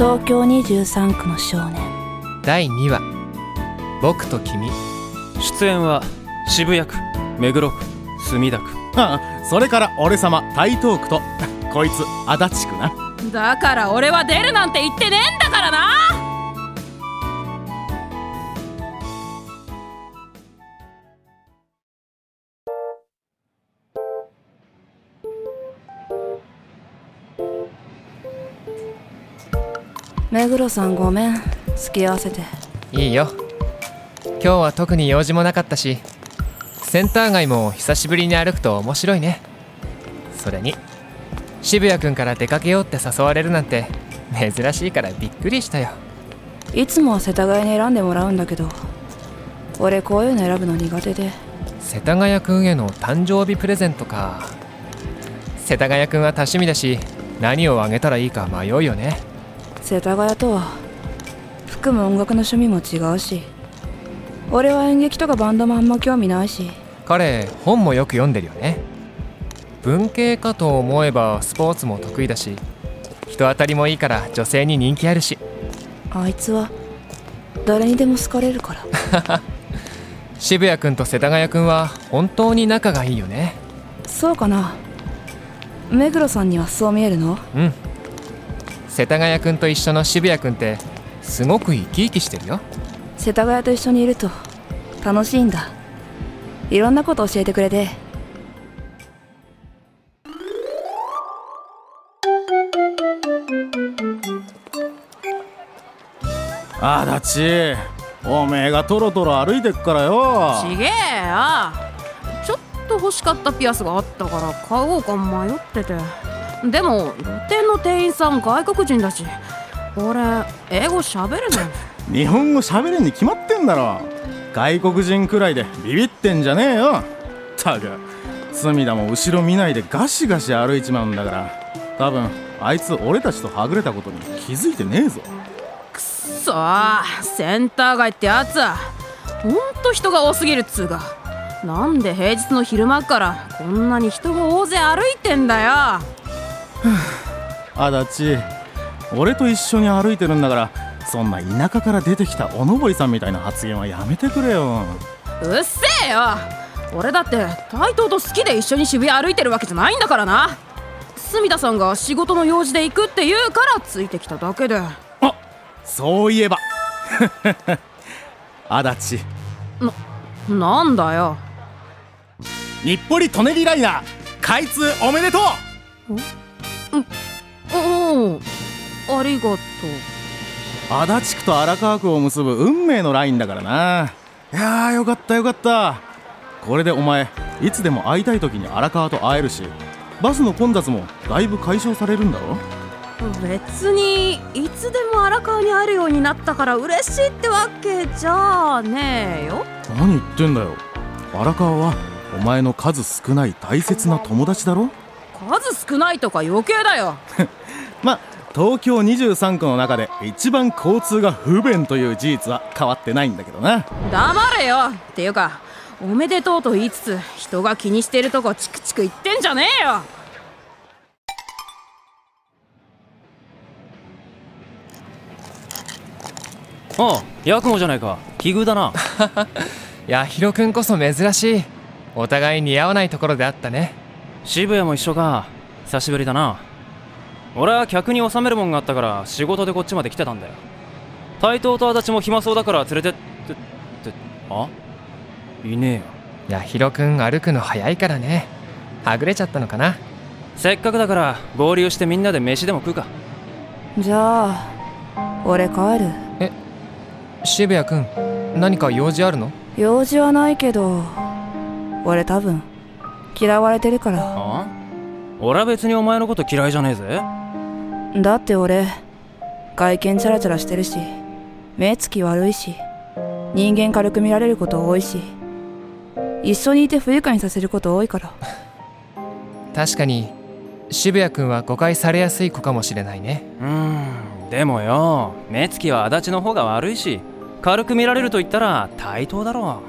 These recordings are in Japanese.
東京23区の少年。第2話。僕と君。出演は渋谷区目黒区墨田区。あ あそれから俺様台東区と こいつ足立区な。だから俺は出るなんて言ってねえんだからな目黒さんごめん。付き合わせて。いいよ。今日は特に用事もなかったしセンター街も久しぶりに歩くと面白いね。それに渋谷君から出かけようって誘われるなんて珍しいからびっくりしたよ。いつもは世田谷に選んでもらうんだけど俺こういうの選ぶの苦手で。世田谷君への誕生日プレゼントか。世田谷君は多趣味だし何をあげたらいいか迷うよね世田谷とは服も音楽の趣味も違うし俺は演劇とかバンドもあんま興味ないし。彼本もよく読んでるよね。文系かと思えばスポーツも得意だし人当たりもいいから女性に人気あるし。あいつは誰にでも好かれるから。渋谷君と世田谷君は本当に仲がいいよね。そうかな。目黒さんにはそう見えるの？うん世田谷君と一緒の渋谷君ってすごく生き生きしてるよ。世田谷と一緒にいると楽しいんだ。いろんなこと教えてくれて。足立おめえがトロトロ歩いてっからよ。ちげえよ。ちょっと欲しかったピアスがあったから買おうか迷っててでも露店の店員さん外国人だし俺英語喋れない。日本語喋れんに決まってんだろ。外国人くらいでビビってんじゃねえよ。たく隅田も後ろ見ないでガシガシ歩いちまうんだから。多分あいつ俺たちとはぐれたことに気づいてねえぞ。くそーセンター街ってやつ。はほんと人が多すぎるっつうか。なんで平日の昼間っからこんなに人が大勢歩いてんだよ足立俺と一緒に歩いてるんだからそんな田舎から出てきたおのぼりさんみたいな発言はやめてくれよ。うっせえよ。俺だって台東と好きで一緒に渋谷歩いてるわけじゃないんだからな。隅田さんが仕事の用事で行くって言うからついてきただけで。あそういえば。足立なんだよ。日暮里・舎人ライナー開通おめでとうおおありがとう。足立区と荒川区を結ぶ運命のラインだからな。いやーよかったよかった。これでお前いつでも会いたい時に荒川と会えるしバスの混雑もだいぶ解消されるんだろ？別にいつでも荒川にあるようになったから嬉しいってわけじゃねえよ。何言ってんだよ。荒川はお前の数少ない大切な友達だろ？数少ないとか余計だよ ま東京23区の中で一番交通が不便という事実は変わってないんだけどな。黙れよ。っていうかおめでとうと言いつつ人が気にしてるとこチクチク言ってんじゃねえよ。ああヤクモじゃないか。奇遇だな。やひろくんこそ珍しい。お互い似合わないところであったね。渋谷も一緒か。久しぶりだな俺は客に納めるもんがあったから仕事でこっちまで来てたんだよ。台東と足立も暇そうだから連れてってってあ？いねえよ。やひろくん歩くの早いからね。はぐれちゃったのかな？せっかくだから合流してみんなで飯でも食うか。じゃあ俺帰る？渋谷くん何か用事あるの？用事はないけど俺多分嫌われてるから。あ？俺は別にお前のこと嫌いじゃねえぜだって俺外見チャラチャラしてるし目つき悪いし人間軽く見られること多いし一緒にいて不愉快にさせること多いから。確かに渋谷くんは誤解されやすい子かもしれないね。うーんでもよ目つきは足立の方が悪いし軽く見られると言ったら対等だろ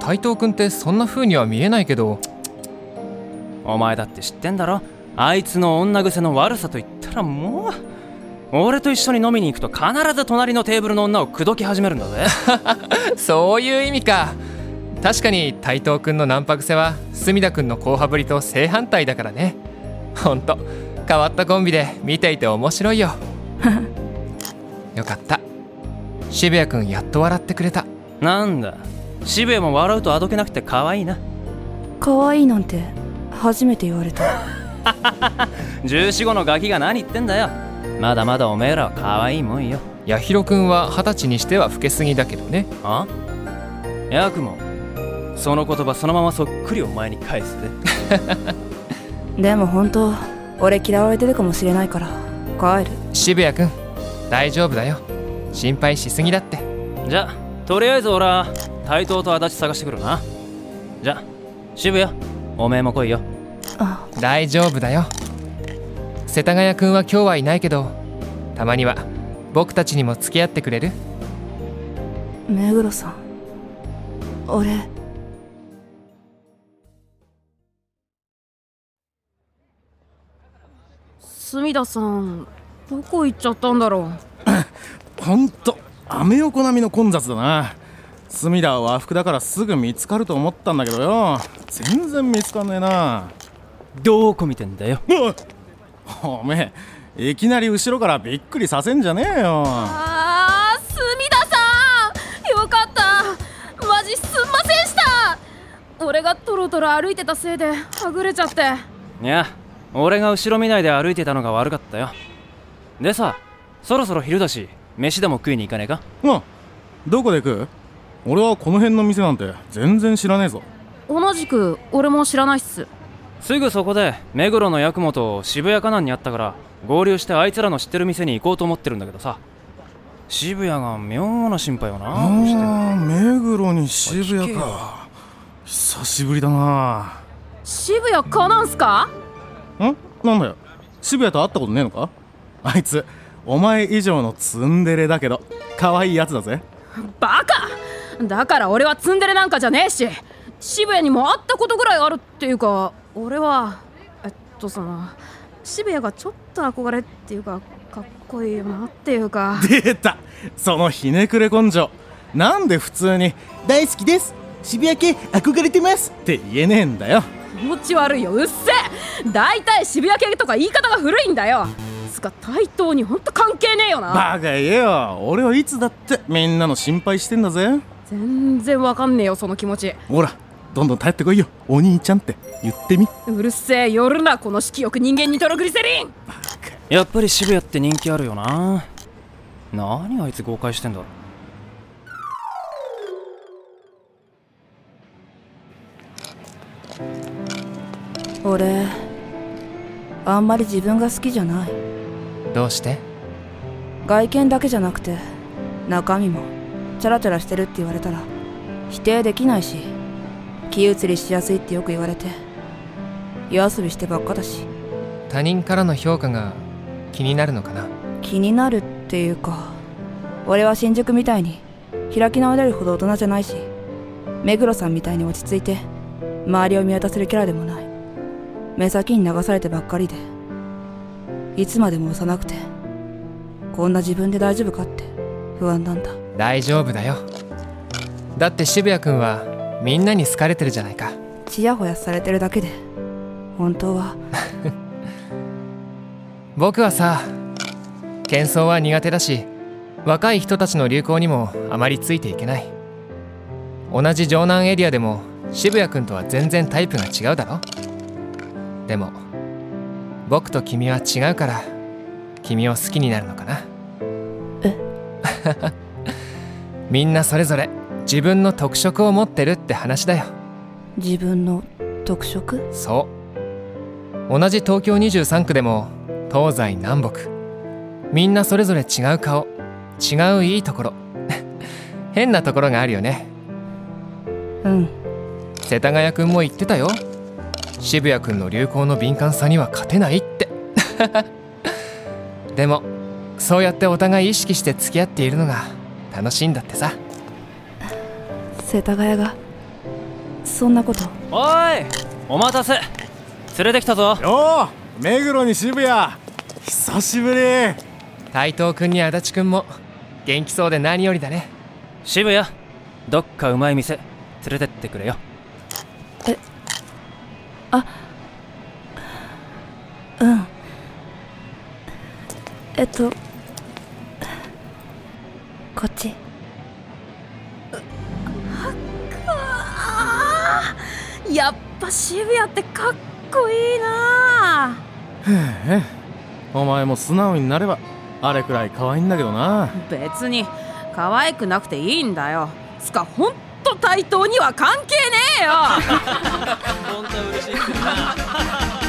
台東くんってそんな風には見えないけど。お前だって知ってんだろ？あいつの女癖の悪さと言ったらもう俺と一緒に飲みに行くと必ず隣のテーブルの女を口説き始めるんだぜ。そういう意味か。確かに台東くんのナンパ癖は隅田くんの後輩ぶりと正反対だからね。ほんと変わったコンビで見ていて面白いよ。よかった。渋谷くんやっと笑ってくれた。なんだ。渋谷も笑うとあどけなくて可愛いな。可愛いなんて初めて言われた 14号のガキが何言ってんだよ。まだまだおめえらは可愛いもんよ。八尋くんは二十歳にしては老けすぎだけどね。あ？ヤクモ。その言葉そのままそっくりお前に返すぜ。でも本当俺嫌われてるかもしれないから帰る。渋谷くん大丈夫だよ。心配しすぎだって。じゃとりあえず俺は台東と足立探してくるな。じゃ渋谷おめえも来いよ。あ大丈夫だよ。世田谷くんは今日はいないけどたまには僕たちにも付き合ってくれる？目黒さん俺。隅田さんどこ行っちゃったんだろう？ほんとアメ横並みの混雑だな。隅田は和服だからすぐ見つかると思ったんだけどよ。全然見つかんねえなどこ見てんだよ。おめえいきなり後ろからびっくりさせんじゃねえよ。あー隅田さん。よかった。マジすんませんした。俺がトロトロ歩いてたせいではぐれちゃって。いや俺が後ろ見ないで歩いてたのが悪かったよ。でさそろそろ昼だし飯でも食いに行かねえか？うんどこで食う？俺はこの辺の店なんて全然知らねえぞ。同じく俺も知らないっすすぐそこで目黒の八雲と渋谷かなんにあったから合流してあいつらの知ってる店に行こうと思ってるんだけどさ。渋谷が妙な心配をな。目黒に渋谷か。久しぶりだな。渋谷かなんすか？ん？なんだよ。渋谷と会ったことねえのか？あいつお前以上のツンデレだけど可愛いやつだぜ。バカ！だから俺はツンデレなんかじゃねえし渋谷にも会ったことぐらいあるっていうか俺はえっとその渋谷がちょっと憧れっていうかかっこいいよなっていうか。出た。そのひねくれ根性。なんで普通に「大好きです。渋谷系憧れてます」って言えねえんだよ。気持ち悪いよ。うっせえ。大体渋谷系とか言い方が古いんだよ。つか対等にほんと関係ねえよな。バカ言えよ。俺はいつだってみんなの心配してんだぜ。全然わかんねえよその気持ち。ほらどんどん頼ってこいよ。お兄ちゃんって。言ってみ。うるせえ。夜な。この色欲。人間にトログリセリンやっぱり渋谷って人気あるよな。何あいつ誤解してんだ。ろ俺あんまり自分が好きじゃない。どうして？外見だけじゃなくて中身もチャラチャラしてるって言われたら否定できないし気移りしやすいってよく言われて夜遊びしてばっかだし。他人からの評価が気になるのかな？気になるっていうか俺は新宿みたいに開き直れるほど大人じゃないし目黒さんみたいに落ち着いて周りを見渡せるキャラでもない。目先に流されてばっかりでいつまでも幼くてこんな自分で大丈夫かって不安なんだ。大丈夫だよ。だって渋谷くんはみんなに好かれてるじゃないか。ちやほやされてるだけで本当は。僕はさ喧騒は苦手だし若い人たちの流行にもあまりついていけない。同じ城南エリアでも渋谷君とは全然タイプが違うだろ。でも僕と君は違うから君を好きになるのかな。え？みんなそれぞれ自分の特色を持ってるって話だよ。自分の特色？そう。同じ東京23区でも東西南北。みんなそれぞれ違う顔。違ういいところ。変なところがあるよね。うん。世田谷くんも言ってたよ。渋谷くんの流行の敏感さには勝てないって。でもそうやってお互い意識して付き合っているのが楽しいんだってさ世田谷がそんなこと。おいお待たせ。連れてきたぞ。よう目黒に渋谷。久しぶり。台東くんに足立くんも元気そうで何よりだね。渋谷どっかうまい店連れてってくれよ。うん。えっとこっちやっぱ渋谷ってかっこいいなお前も素直になればあれくらい可愛いんだけどな。別に可愛くなくていいんだよ。つかほんと対等には関係ねえよ。本当は嬉しい